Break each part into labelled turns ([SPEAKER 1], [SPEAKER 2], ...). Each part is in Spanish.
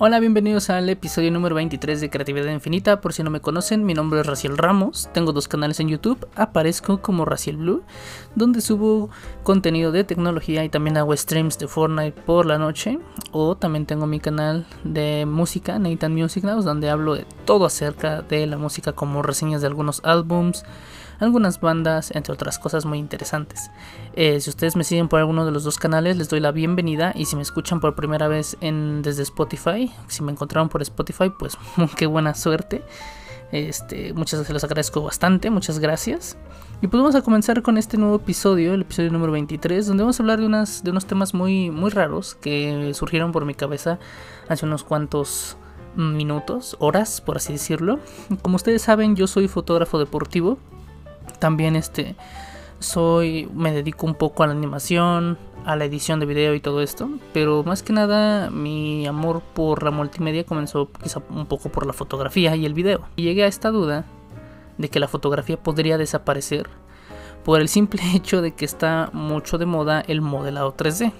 [SPEAKER 1] Hola, bienvenidos al episodio número 23 de Creatividad Infinita. Por si no me conocen, mi nombre es Raciel Ramos. Tengo dos canales en YouTube. Aparezco como Raciel Blue, donde subo contenido de tecnología y también hago streams de Fortnite por la noche. O también tengo mi canal de música, Nathan Music Now, donde hablo de todo acerca de la música, como reseñas de algunos álbums algunas bandas, entre otras cosas muy interesantes. Eh, si ustedes me siguen por alguno de los dos canales, les doy la bienvenida y si me escuchan por primera vez en, desde Spotify, si me encontraron por Spotify, pues qué buena suerte. Este, muchas se los agradezco bastante, muchas gracias. Y pues vamos a comenzar con este nuevo episodio, el episodio número 23, donde vamos a hablar de, unas, de unos temas muy, muy raros que surgieron por mi cabeza hace unos cuantos minutos, horas, por así decirlo. Como ustedes saben, yo soy fotógrafo deportivo también este soy me dedico un poco a la animación, a la edición de video y todo esto, pero más que nada mi amor por la multimedia comenzó quizá un poco por la fotografía y el video. Y llegué a esta duda de que la fotografía podría desaparecer por el simple hecho de que está mucho de moda el modelado 3D.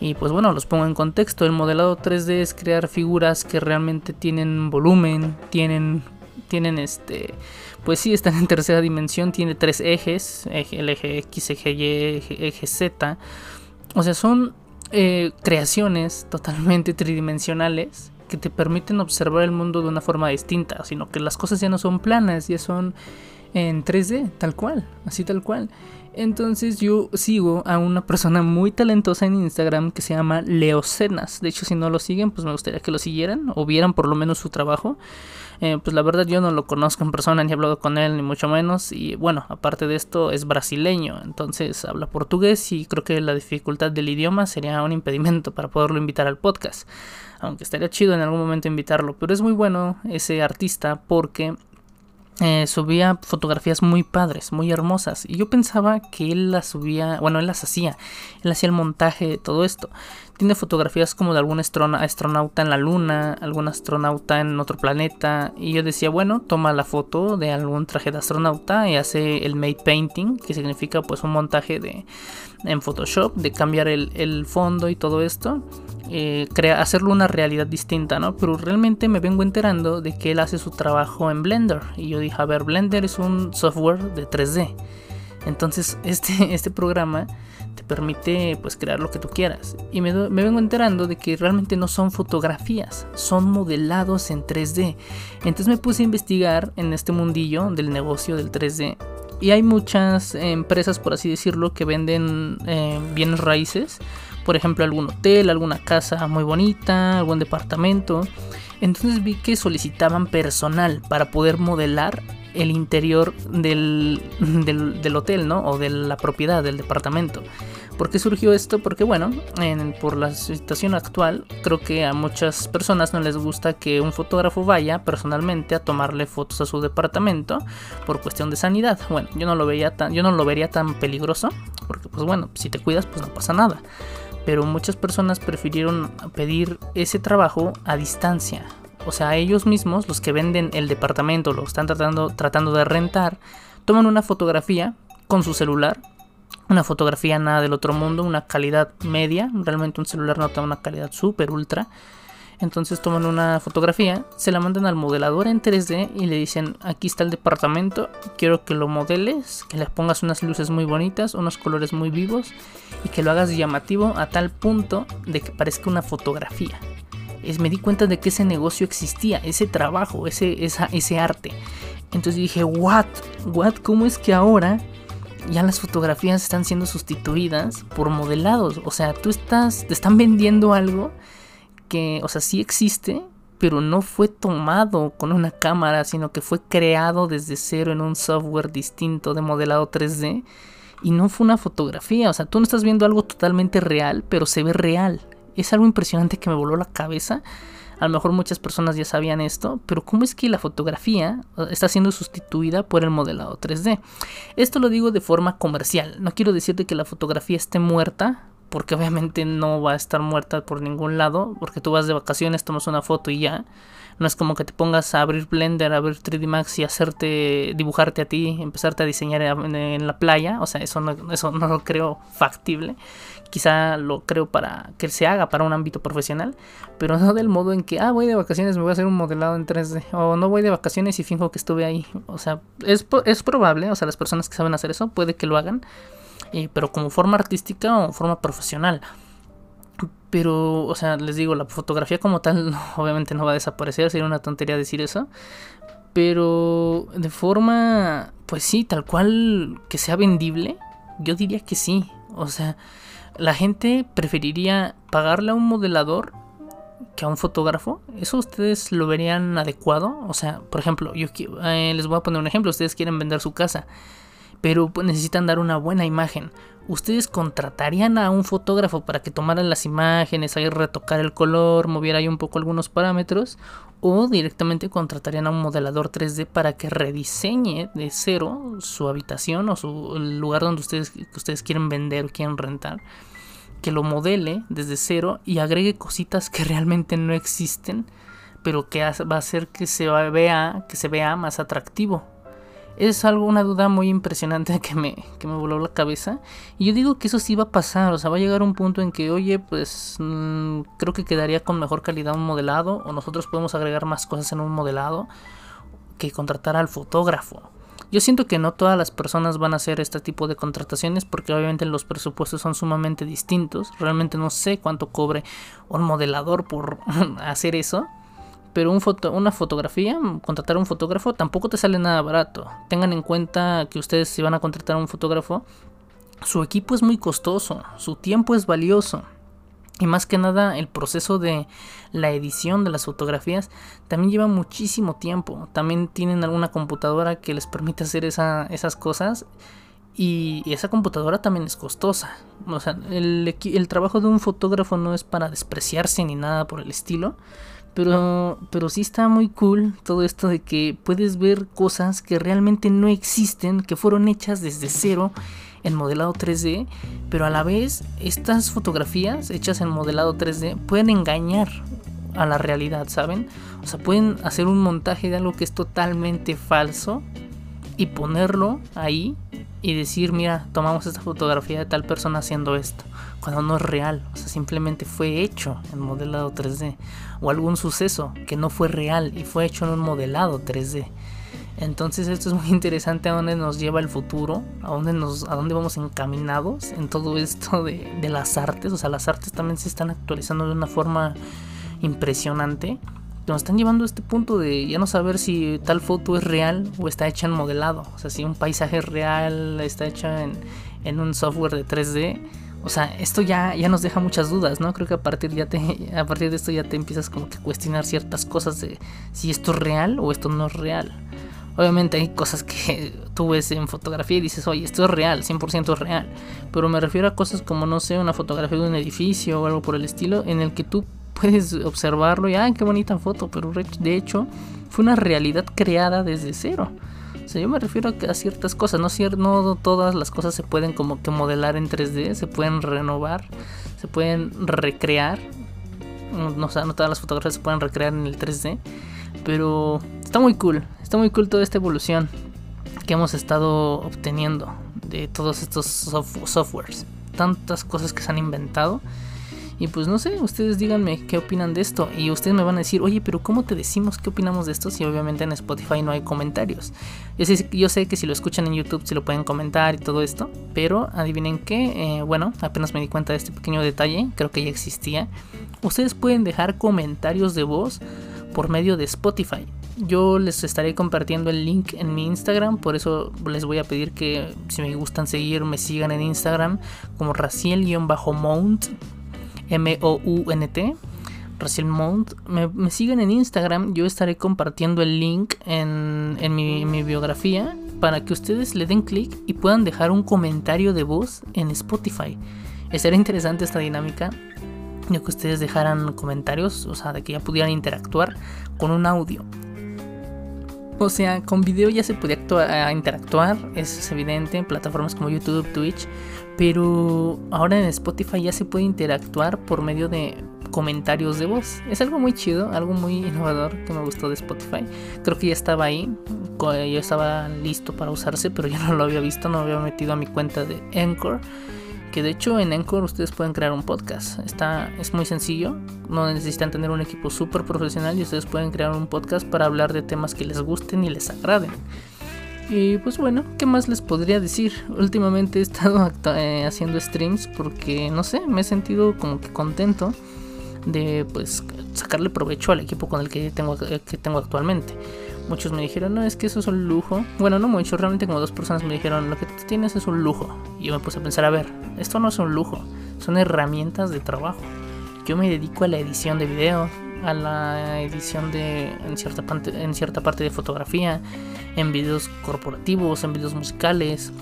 [SPEAKER 1] Y pues bueno, los pongo en contexto, el modelado 3D es crear figuras que realmente tienen volumen, tienen tienen este pues sí, están en tercera dimensión, tiene tres ejes, el eje X, eje Y, eje, Z. O sea, son eh, creaciones totalmente tridimensionales que te permiten observar el mundo de una forma distinta, sino que las cosas ya no son planas, ya son en 3D, tal cual, así tal cual. Entonces yo sigo a una persona muy talentosa en Instagram que se llama Leocenas. De hecho, si no lo siguen, pues me gustaría que lo siguieran o vieran por lo menos su trabajo. Eh, pues la verdad yo no lo conozco en persona ni he hablado con él ni mucho menos y bueno, aparte de esto es brasileño, entonces habla portugués y creo que la dificultad del idioma sería un impedimento para poderlo invitar al podcast. Aunque estaría chido en algún momento invitarlo, pero es muy bueno ese artista porque eh, subía fotografías muy padres, muy hermosas. Y yo pensaba que él las subía, bueno, él las hacía, él hacía el montaje de todo esto. Tiene fotografías como de algún astronauta en la luna, algún astronauta en otro planeta. Y yo decía, bueno, toma la foto de algún traje de astronauta y hace el made painting, que significa pues un montaje de en Photoshop, de cambiar el, el fondo y todo esto. Eh, hacerlo una realidad distinta, ¿no? Pero realmente me vengo enterando de que él hace su trabajo en Blender. Y yo dije, a ver, Blender es un software de 3D. Entonces, este, este programa permite pues crear lo que tú quieras. Y me, me, vengo enterando de que realmente no son fotografías, son modelados en 3D. Entonces me puse a investigar en este mundillo del negocio del 3D. Y hay muchas empresas, por así decirlo, que venden eh, bienes raíces por ejemplo, algún hotel, alguna casa muy bonita, algún departamento. Entonces vi que solicitaban personal para poder modelar el interior del, del, hotel, ¿no? O de la propiedad, del departamento. ¿Por qué surgió esto? Porque bueno, por la situación actual, creo que a muchas personas no les gusta que un fotógrafo vaya personalmente a tomarle fotos a su departamento por cuestión de sanidad. Bueno, yo no lo veía yo no lo vería tan peligroso, porque pues bueno, si te cuidas, pues no pasa nada pero muchas personas prefirieron pedir ese trabajo a distancia. O sea, ellos mismos, los que venden el departamento, lo están tratando, tratando de rentar, toman una fotografía con su celular, una fotografía nada del otro mundo, una calidad media, realmente un celular no da una calidad super ultra, entonces toman una fotografía, se la mandan al modelador en 3D y le dicen, aquí está el departamento, quiero que lo modeles, que le pongas unas luces muy bonitas, unos colores muy vivos y que lo hagas llamativo a tal punto de que parezca una fotografía. Es, me di cuenta de que ese negocio existía, ese trabajo, ese, ese arte. Entonces dije, what, what, ¿cómo es que ahora ya las fotografías están siendo sustituidas por modelados? O sea, tú estás, te están vendiendo algo que, o sea, sí existe, pero no fue tomado con una cámara, sino que fue creado desde cero en un software distinto de modelado 3D. Y no fue una fotografía, o sea, tú no estás viendo algo totalmente real, pero se ve real. Es algo impresionante que me voló la cabeza. A lo mejor muchas personas ya sabían esto, pero ¿cómo es que la fotografía está siendo sustituida por el modelado 3D? Esto lo digo de forma comercial. No quiero decirte que la fotografía esté muerta porque obviamente no va a estar muerta por ningún lado, porque tú vas de vacaciones, tomas una foto y ya. No es como que te pongas a abrir Blender, a abrir 3D Max y hacerte, dibujarte a ti, empezarte a diseñar en, la playa. O sea, eso no, eso no lo creo factible. Quizá lo creo para que se haga para un ámbito profesional, pero no del modo en que, ah, voy de vacaciones, me voy a hacer un modelado en 3D. O no voy de vacaciones y finjo que estuve ahí. O sea, es, es probable, o sea, las personas que saben hacer eso, puede que lo hagan. Eh, pero como forma artística o forma profesional. Pero, o sea, les digo, la fotografía como tal obviamente no va a desaparecer, sería una tontería decir eso. Pero de forma, pues sí, tal cual que sea vendible, yo diría que sí. O sea, la gente preferiría pagarle a un modelador que a un fotógrafo. ¿Eso ustedes lo verían adecuado? O sea, por ejemplo, yo eh, les voy a poner un ejemplo. Ustedes quieren vender su casa pero pues, necesitan dar una buena imagen. ¿Ustedes contratarían a un fotógrafo para que tomara las imágenes, retocar el color, moviera ahí un poco algunos parámetros? ¿O directamente contratarían a un modelador 3D para que rediseñe de cero su habitación o su el lugar donde ustedes, quieren vender o quieren rentar? Que lo modele desde cero y agregue cositas que realmente no existen, pero que va a hacer que que se vea más atractivo es algo, una duda muy impresionante que me, que me voló la cabeza. Y yo digo que eso sí va a pasar, o sea, va a llegar un punto en que, oye, pues mm, creo que quedaría con mejor calidad un modelado, o nosotros podemos agregar más cosas en un modelado que contratar al fotógrafo. Yo siento que no todas las personas van a hacer este tipo de contrataciones porque obviamente los presupuestos son sumamente distintos. Realmente no sé cuánto cobre un modelador por hacer eso pero una fotografía, contratar a un fotógrafo tampoco te sale nada barato. Tengan en cuenta que ustedes si van a contratar a un fotógrafo, su equipo es muy costoso, su tiempo es valioso. Y más que nada el proceso de la edición de las fotografías también lleva muchísimo tiempo. También tienen alguna computadora que les permite hacer esas cosas. Y, esa computadora también es costosa. O sea, el, el trabajo de un fotógrafo no es para despreciarse ni nada por el estilo. Pero, pero sí está muy cool todo esto de que puedes ver cosas que realmente no existen, que fueron hechas desde cero en modelado 3D, pero a la vez estas fotografías hechas en modelado 3D pueden engañar a la realidad, ¿saben? O sea, pueden hacer un montaje de algo que es totalmente falso y ponerlo ahí y decir, mira, tomamos esta fotografía de tal persona haciendo esto, cuando no es real, o sea, simplemente fue hecho en modelado 3D, o algún suceso que no fue real y fue hecho en un modelado 3D. Entonces esto es muy interesante a dónde nos lleva el futuro, a dónde, nos, a dónde vamos encaminados en todo esto de, de las artes, o sea, las artes también se están actualizando de una forma impresionante nos están llevando a este punto de ya no saber si tal foto es real o está hecha en modelado. O sea, si un paisaje real, está hecha en, en un software de 3D. O sea, esto ya, ya nos deja muchas dudas, ¿no? Creo que a partir, ya te, a partir de esto ya te empiezas como que cuestionar ciertas cosas de si esto es real o esto no es real. Obviamente hay cosas que tú ves en fotografía y dices, oye, esto es real, 100% es real. Pero me refiero a cosas como, no sé, una fotografía de un edificio o algo por el estilo, en el que tú puedes observarlo y, ¡ay, qué bonita foto! Pero de hecho fue una realidad creada desde cero. O sea, yo me refiero a, ciertas cosas, no, no todas las cosas se pueden como que modelar en 3D, se pueden renovar, se pueden recrear. No, no todas las fotografías se pueden recrear en el 3D, pero está muy cool, está muy cool toda esta evolución que hemos estado obteniendo de todos estos softwares. Tantas cosas que se han inventado y pues no sé, ustedes díganme qué opinan de esto. Y ustedes me van a decir, oye, pero ¿cómo te decimos qué opinamos de esto si obviamente en Spotify no hay comentarios? Yo sé, que si lo escuchan en YouTube se lo pueden comentar y todo esto. Pero adivinen qué, eh, bueno, apenas me di cuenta de este pequeño detalle, creo que ya existía. Ustedes pueden dejar comentarios de voz por medio de Spotify. Yo les estaré compartiendo el link en mi Instagram, por eso les voy a pedir que si me gustan seguir me sigan en Instagram como raciel-mount M-O-U-N-T, Raciel Mount. Me, siguen en Instagram, yo estaré compartiendo el link en, mi, biografía para que ustedes le den clic y puedan dejar un comentario de voz en Spotify. Sería interesante esta dinámica de que ustedes dejaran comentarios, o sea, de que ya pudieran interactuar con un audio. O sea, con video ya se podía interactuar, eso es evidente, en plataformas como YouTube, Twitch, pero ahora en Spotify ya se puede interactuar por medio de comentarios de voz. Es algo muy chido, algo muy innovador que me gustó de Spotify. Creo que ya estaba ahí, yo estaba listo para usarse, pero ya no lo había visto, no había metido a mi cuenta de Anchor. Que de hecho en Anchor ustedes pueden crear un podcast. Está, es muy sencillo, no necesitan tener un equipo súper profesional y ustedes pueden crear un podcast para hablar de temas que les gusten y les agraden. Y pues bueno, ¿qué más les podría decir? Últimamente he estado eh, haciendo streams porque no sé, me he sentido como que contento de pues sacarle provecho al equipo con el que tengo, eh, que tengo actualmente. Muchos me dijeron, no, es que eso es un lujo. Bueno, no muchos, realmente como dos personas me dijeron, lo que tú tienes es un lujo. Y yo me puse a pensar, a ver, esto no es un lujo, son herramientas de trabajo. Yo me dedico a la edición de video, a la edición de en cierta parte, en cierta parte de fotografía, en videos corporativos, en videos musicales,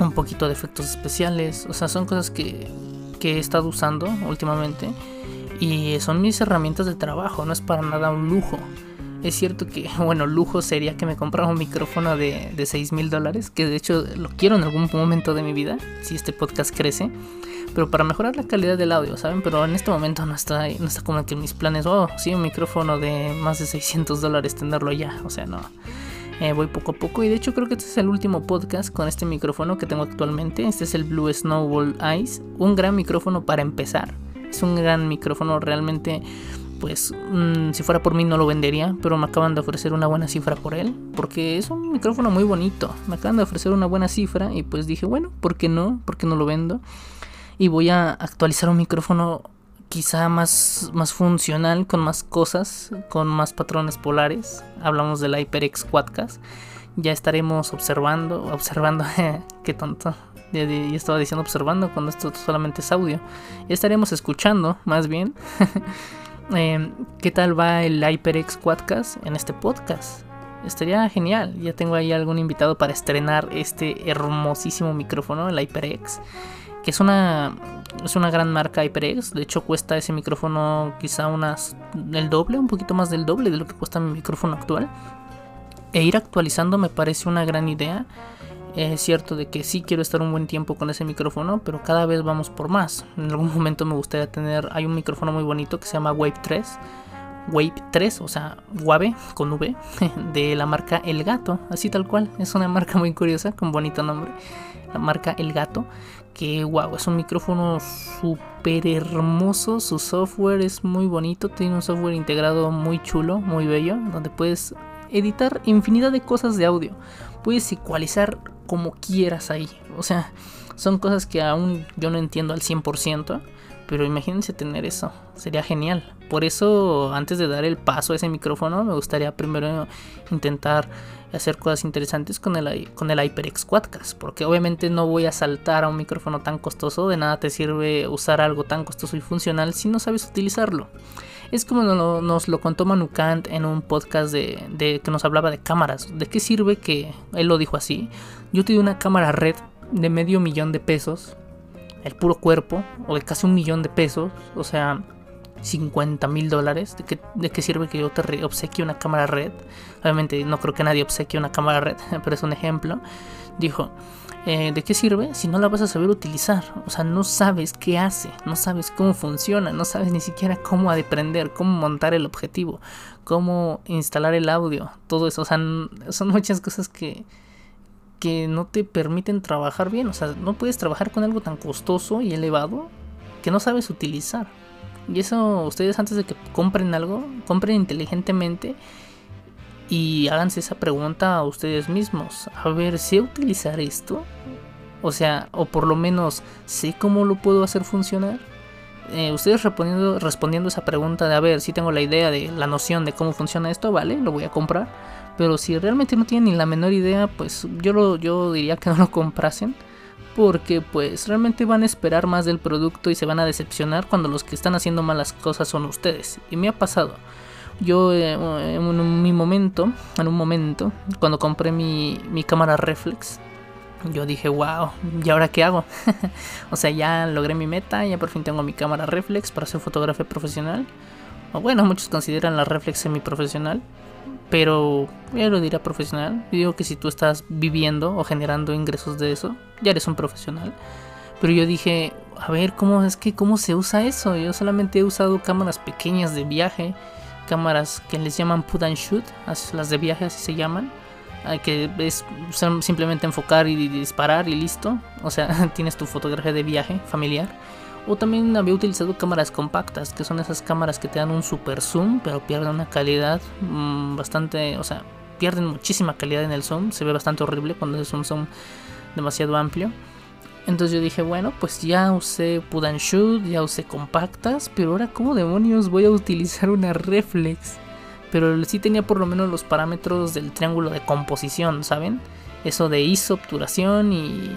[SPEAKER 1] un poquito de efectos especiales. O sea, son cosas que, que he estado usando últimamente y son mis herramientas de trabajo, no es para nada un lujo. Es cierto que, bueno, lujo sería que me comprara un micrófono de, de 6 mil dólares, que de hecho lo quiero en algún momento de mi vida, si este podcast crece, pero para mejorar la calidad del audio, ¿saben? Pero en este momento no está, no está como que mis planes, oh, sí, un micrófono de más de 600 dólares, tenerlo ya, o sea, no. Eh, voy poco a poco y de hecho creo que este es el último podcast con este micrófono que tengo actualmente. Este es el Blue Snowball Ice, un gran micrófono para empezar. Es un gran micrófono realmente pues mm, si fuera por mí no lo vendería, pero me acaban de ofrecer una buena cifra por él, porque es un micrófono muy bonito. Me acaban de ofrecer una buena cifra y pues dije, bueno, ¿por qué no? ¿Por qué no lo vendo? Y voy a actualizar un micrófono quizá más, más funcional, con más cosas, con más patrones polares. Hablamos del HyperX Quadcast. Ya estaremos observando, observando, qué tonto. Ya, estaba diciendo observando cuando esto solamente es audio. Ya estaremos escuchando, más bien. Em, qué tal va el HyperX Quadcast en este podcast. Estaría genial. Ya tengo ahí algún invitado para estrenar este hermosísimo micrófono, el HyperX. Que es una, es una gran marca HyperX. De hecho, cuesta ese micrófono quizá unas el doble, un poquito más del doble de lo que cuesta mi micrófono actual. E ir actualizando me parece una gran idea. Es cierto de que sí quiero estar un buen tiempo con ese micrófono, pero cada vez vamos por más. En algún momento me gustaría tener, hay un micrófono muy bonito que se llama Wave 3. Wave 3, o sea, Wave con V, de la marca El Gato, así tal cual. Es una marca muy curiosa, con bonito nombre. La marca El Gato, que wow, es un micrófono súper hermoso. Su software es muy bonito, tiene un software integrado muy chulo, muy bello, donde puedes editar infinidad de cosas de audio. Puedes ecualizar como quieras ahí. O sea, son cosas que aún yo no entiendo al 100%, pero imagínense tener eso, sería genial. Por eso, antes de dar el paso a ese micrófono, me gustaría primero intentar hacer cosas interesantes con el, con el HyperX Quadcast, porque obviamente no voy a saltar a un micrófono tan costoso, de nada te sirve usar algo tan costoso y funcional si no sabes utilizarlo. Es como nos lo contó Manu Kant en un podcast de, que nos hablaba de cámaras. ¿De qué sirve que él lo dijo así? Yo te doy una cámara red de medio millón de pesos, el puro cuerpo, o de casi un millón de pesos, o sea, 50 mil dólares. ¿De qué, ¿De qué sirve que yo te obsequie una cámara red? Obviamente no creo que nadie obsequie una cámara red, pero es un ejemplo. Dijo, eh, ¿de qué sirve si no la vas a saber utilizar? O sea, no sabes qué hace, no sabes cómo funciona, no sabes ni siquiera cómo aprender, cómo montar el objetivo, cómo instalar el audio, todo eso. O sea, son muchas cosas que, que no te permiten trabajar bien. O sea, no puedes trabajar con algo tan costoso y elevado que no sabes utilizar. Y eso ustedes antes de que compren algo, compren inteligentemente y háganse esa pregunta a ustedes mismos. A ver, ¿sé utilizar esto? O sea, o por lo menos sé cómo lo puedo hacer funcionar. Eh, ustedes respondiendo, esa pregunta de a ver si tengo la idea de la noción de cómo funciona esto, vale, lo voy a comprar. Pero si realmente no tienen ni la menor idea, pues yo, lo, yo diría que no lo comprasen. Porque pues realmente van a esperar más del producto y se van a decepcionar cuando los que están haciendo malas cosas son ustedes. Y me ha pasado. Yo eh, en mi momento, en un momento, cuando compré mi, mi cámara reflex, yo dije, wow, ¿y ahora qué hago? o sea, ya logré mi meta, ya por fin tengo mi cámara reflex para hacer fotografía profesional. O bueno, muchos consideran la reflex semi profesional. pero ya lo dirá profesional. Yo digo que si tú estás viviendo o generando ingresos de eso, ya eres un profesional. Pero yo dije, a ver, ¿cómo es que cómo se usa eso? Yo solamente he usado cámaras pequeñas de viaje, cámaras que les llaman put and shoot, las de viaje así se llaman, que es simplemente enfocar y disparar y listo. O sea, tienes tu fotografía de viaje familiar. O también había utilizado cámaras compactas, que son esas cámaras que te dan un super zoom, pero pierden una calidad mm, bastante, o sea, pierden muchísima calidad en el zoom, se ve bastante horrible cuando es un zoom demasiado amplio. Entonces yo dije, bueno, pues ya usé put and shoot, ya usé compactas, pero ahora cómo demonios voy a utilizar una reflex. Pero sí tenía por lo menos los parámetros del triángulo de composición, ¿saben? Eso de ISO, obturación y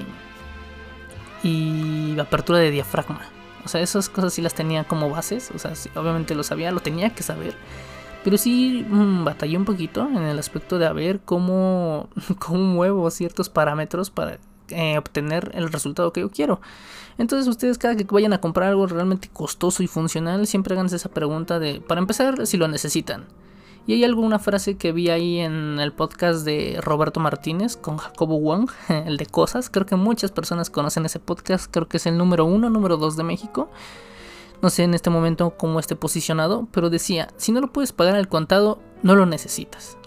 [SPEAKER 1] y apertura de diafragma. O sea, esas cosas sí las tenía como bases. O sea, obviamente lo sabía, lo tenía que saber. Pero sí mm, batallé un poquito en el aspecto de a ver cómo, cómo muevo ciertos parámetros para eh, obtener el resultado que yo quiero. Entonces ustedes cada que vayan a comprar algo realmente costoso y funcional, siempre hagan esa pregunta de, para empezar, si lo necesitan. Y hay alguna frase que vi ahí en el podcast de Roberto Martínez con Jacobo Wong, el de cosas. Creo que muchas personas conocen ese podcast. Creo que es el número uno, número dos de México. No sé en este momento cómo esté posicionado, pero decía, si no lo puedes pagar al contado, no lo necesitas.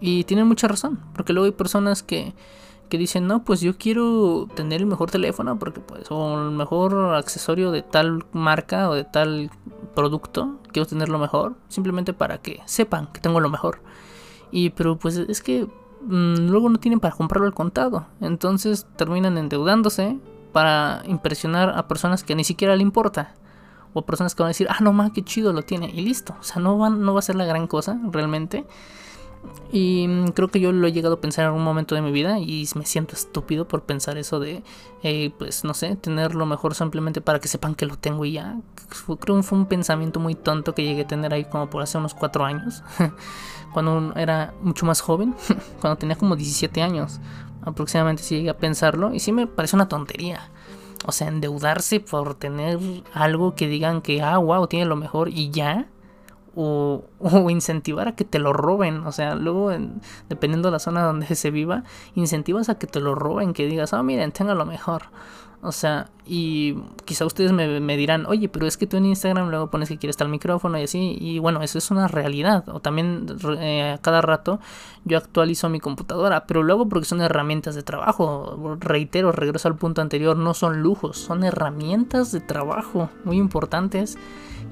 [SPEAKER 1] Y tienen mucha razón, porque luego hay personas que que dicen, no, pues yo quiero tener el mejor teléfono porque pues, o el mejor accesorio de tal marca o de tal producto, quiero tenerlo mejor, simplemente para que sepan que tengo lo mejor. Y pero pues es que mm, luego no tienen para comprarlo al contado, entonces terminan endeudándose para impresionar a personas que ni siquiera le importa. O personas que van a decir, ah, no más, qué chido lo tiene. Y listo. O sea, no, van, no va a ser la gran cosa realmente. Y mm, creo que yo lo he llegado a pensar en algún momento de mi vida y me siento estúpido por pensar eso de, eh, pues no sé, tener lo mejor simplemente para que sepan que lo tengo y ya. Creo que fue un pensamiento muy tonto que llegué a tener ahí como por hace unos cuatro años, cuando era mucho más joven, cuando tenía como 17 años aproximadamente, si llegué a pensarlo y sí me parece una tontería. O sea, endeudarse por tener algo que digan que, ah, wow, tiene lo mejor y ya o, incentivar a que te lo roben. O sea, luego, dependiendo de la zona donde se viva, incentivas a que te lo roben, que digas, oh, miren, tenga lo mejor. O sea, y quizá ustedes me, dirán, oye, pero es que tú en Instagram luego pones que quieres tal micrófono y así, y bueno, eso es una realidad. O también eh, a cada rato yo actualizo mi computadora, pero luego porque son herramientas de trabajo. Reitero, regreso al punto anterior, no son lujos, son herramientas de trabajo muy importantes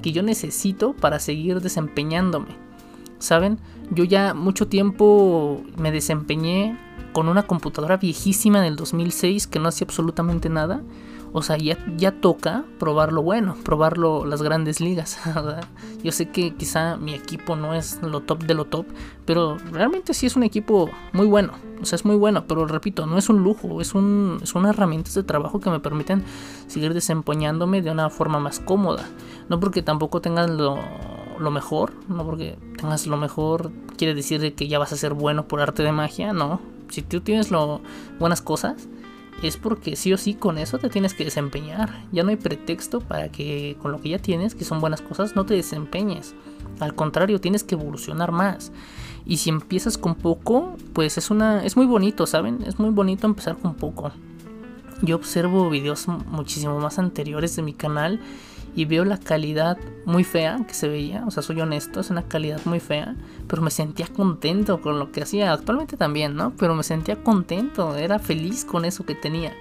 [SPEAKER 1] que yo necesito para seguir desempeñándome. ¿Saben? Yo ya mucho tiempo me desempeñé con una computadora viejísima del 2006 que no hacía absolutamente nada. O sea, ya, ya toca probarlo bueno, probarlo las grandes ligas. Yo sé que quizá mi equipo no es lo top de lo top, pero realmente sí es un equipo muy bueno. O sea, es muy bueno, pero repito, no es un lujo, es, un, una herramientas de trabajo que me permiten seguir desempeñándome de una forma más cómoda. No porque tampoco tengas lo, lo mejor, no porque tengas lo mejor quiere decir que ya vas a ser bueno por arte de magia, no. Si tú tienes lo, buenas cosas, es porque sí o sí con eso te tienes que desempeñar. Ya no hay pretexto para que con lo que ya tienes, que son buenas cosas, no te desempeñes. Al contrario, tienes que evolucionar más. Y si empiezas con poco, pues es una es muy bonito, ¿saben? Es muy bonito empezar con poco. Yo observo videos muchísimo más anteriores de mi canal y veo la calidad muy fea que se veía, o sea, soy honesto, es una calidad muy fea, pero me sentía contento con lo que hacía, actualmente también, ¿no? Pero me sentía contento, era feliz con eso que tenía.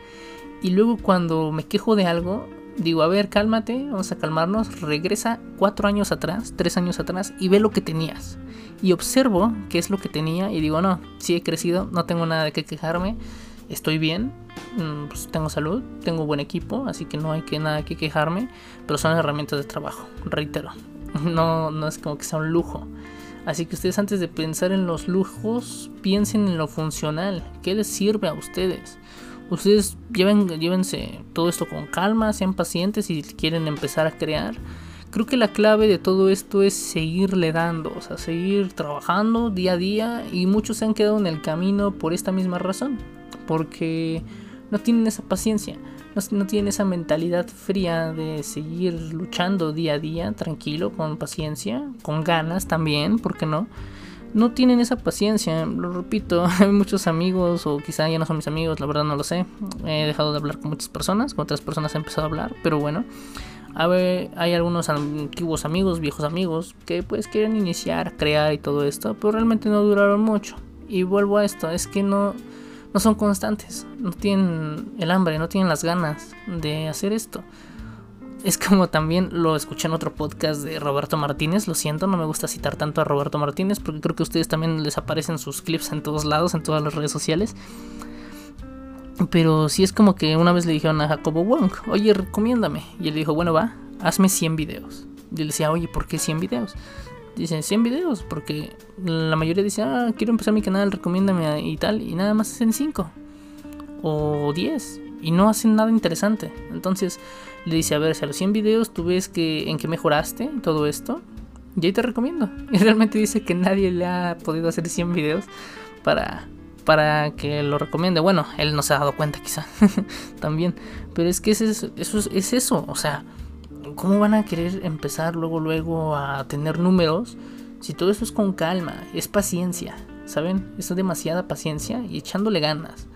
[SPEAKER 1] Y luego cuando me quejo de algo, digo, a ver, cálmate, vamos a calmarnos, regresa cuatro años atrás, tres años atrás y ve lo que tenías. Y observo qué es lo que tenía y digo, no, sí he crecido, no tengo nada de qué quejarme, estoy bien, mm, pues tengo salud, tengo buen equipo, así que no hay que nada que quejarme, pero son herramientas de trabajo, reitero. No, no es como que sea un lujo. Así que ustedes antes de pensar en los lujos, piensen en lo funcional, qué les sirve a ustedes. Ustedes lleven, llévense todo esto con calma, sean pacientes si quieren empezar a crear. Creo que la clave de todo esto es seguirle dando, o sea, seguir trabajando día a día y muchos se han quedado en el camino por esta misma razón porque no tienen esa paciencia, no, tienen esa mentalidad fría de seguir luchando día a día, tranquilo, con paciencia, con ganas también, ¿por qué no? no tienen esa paciencia. Lo repito, hay muchos amigos, o quizá ya no son mis amigos, la verdad no lo sé. He dejado de hablar con muchas personas, con otras personas he empezado a hablar, pero bueno. A ver, hay algunos antiguos amigos, viejos amigos, que pues quieren iniciar, crear y todo esto, pero realmente no duraron mucho. Y vuelvo a esto, es que no, no son constantes, no tienen el hambre, no tienen las ganas de hacer esto es como también lo escuché en otro podcast de Roberto Martínez. Lo siento, no me gusta citar tanto a Roberto Martínez porque creo que a ustedes también les aparecen sus clips en todos lados, en todas las redes sociales. Pero sí es como que una vez le dijeron a Jacobo Wong, oye, recomiéndame. Y él dijo, bueno, va, hazme 100 videos. Y él decía, oye, ¿por qué 100 videos? Dicen 100 videos, porque la mayoría dice, ah, quiero empezar mi canal, recomiéndame y tal. Y nada más hacen 5 o 10 y no hacen nada interesante. Entonces le dice, a ver, si a los 100 videos tú ves que en qué mejoraste todo esto, y ahí te recomiendo. Y realmente dice que nadie le ha podido hacer 100 videos para, para que lo recomiende. Bueno, él no se ha dado cuenta quizá también. Pero es que es eso, es eso. O sea, ¿cómo van a querer empezar luego, luego a tener números? Si todo eso es con calma, es paciencia, ¿saben? Es demasiada paciencia y echándole ganas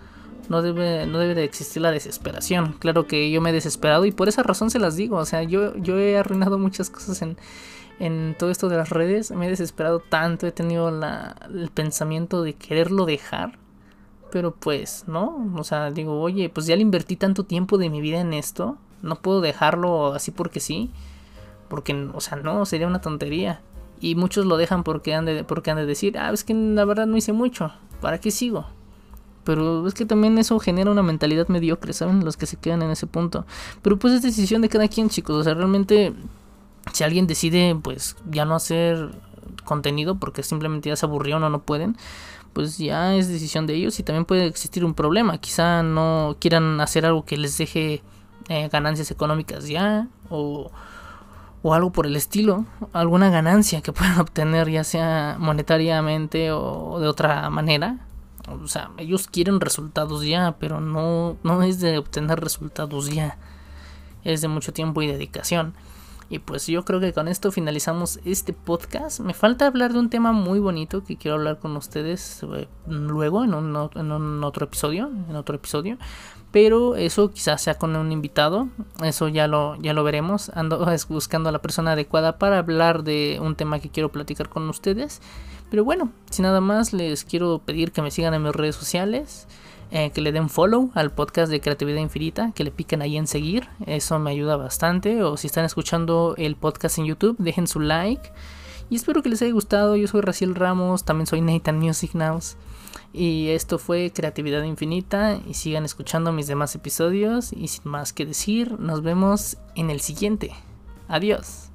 [SPEAKER 1] no debe, no debe de existir la desesperación. Claro que yo me he desesperado y por esa razón se las digo. O sea, yo, yo he arruinado muchas cosas en, en todo esto de las redes. Me he desesperado tanto, he tenido la, el pensamiento de quererlo dejar. Pero pues, ¿no? O sea, digo, oye, pues ya le invertí tanto tiempo de mi vida en esto. No puedo dejarlo así porque sí. Porque, o sea, no, sería una tontería. Y muchos lo dejan porque han de, porque han de decir, ah, es que la verdad no hice mucho. ¿Para qué sigo? Pero es que también eso genera una mentalidad mediocre, ¿saben? Los que se quedan en ese punto. Pero pues es decisión de cada quien, chicos. O sea, realmente, si alguien decide, pues, ya no hacer contenido porque simplemente ya se aburrió o no pueden, pues ya es decisión de ellos y también puede existir un problema. Quizá no quieran hacer algo que les deje eh, ganancias económicas ya o, o algo por el estilo, alguna ganancia que puedan obtener ya sea monetariamente o de otra manera o sea, ellos quieren resultados ya, pero no, no es de obtener resultados ya. Es de mucho tiempo y dedicación. Y pues yo creo que con esto finalizamos este podcast. Me falta hablar de un tema muy bonito que quiero hablar con ustedes eh, luego en un, en un otro episodio, en otro episodio. Pero eso quizás sea con un invitado. Eso ya lo, ya lo veremos. Ando buscando a la persona adecuada para hablar de un tema que quiero platicar con ustedes. Pero bueno, sin nada más, les quiero pedir que me sigan en mis redes sociales. Eh, que le den follow al podcast de Creatividad Infinita, que le piquen ahí en seguir, eso me ayuda bastante. O si están escuchando el podcast en YouTube, dejen su like. Y espero que les haya gustado. Yo soy Raciel Ramos, también soy Nathan Music Nows. Y esto fue Creatividad Infinita. Y sigan escuchando mis demás episodios. Y sin más que decir, nos vemos en el siguiente. Adiós.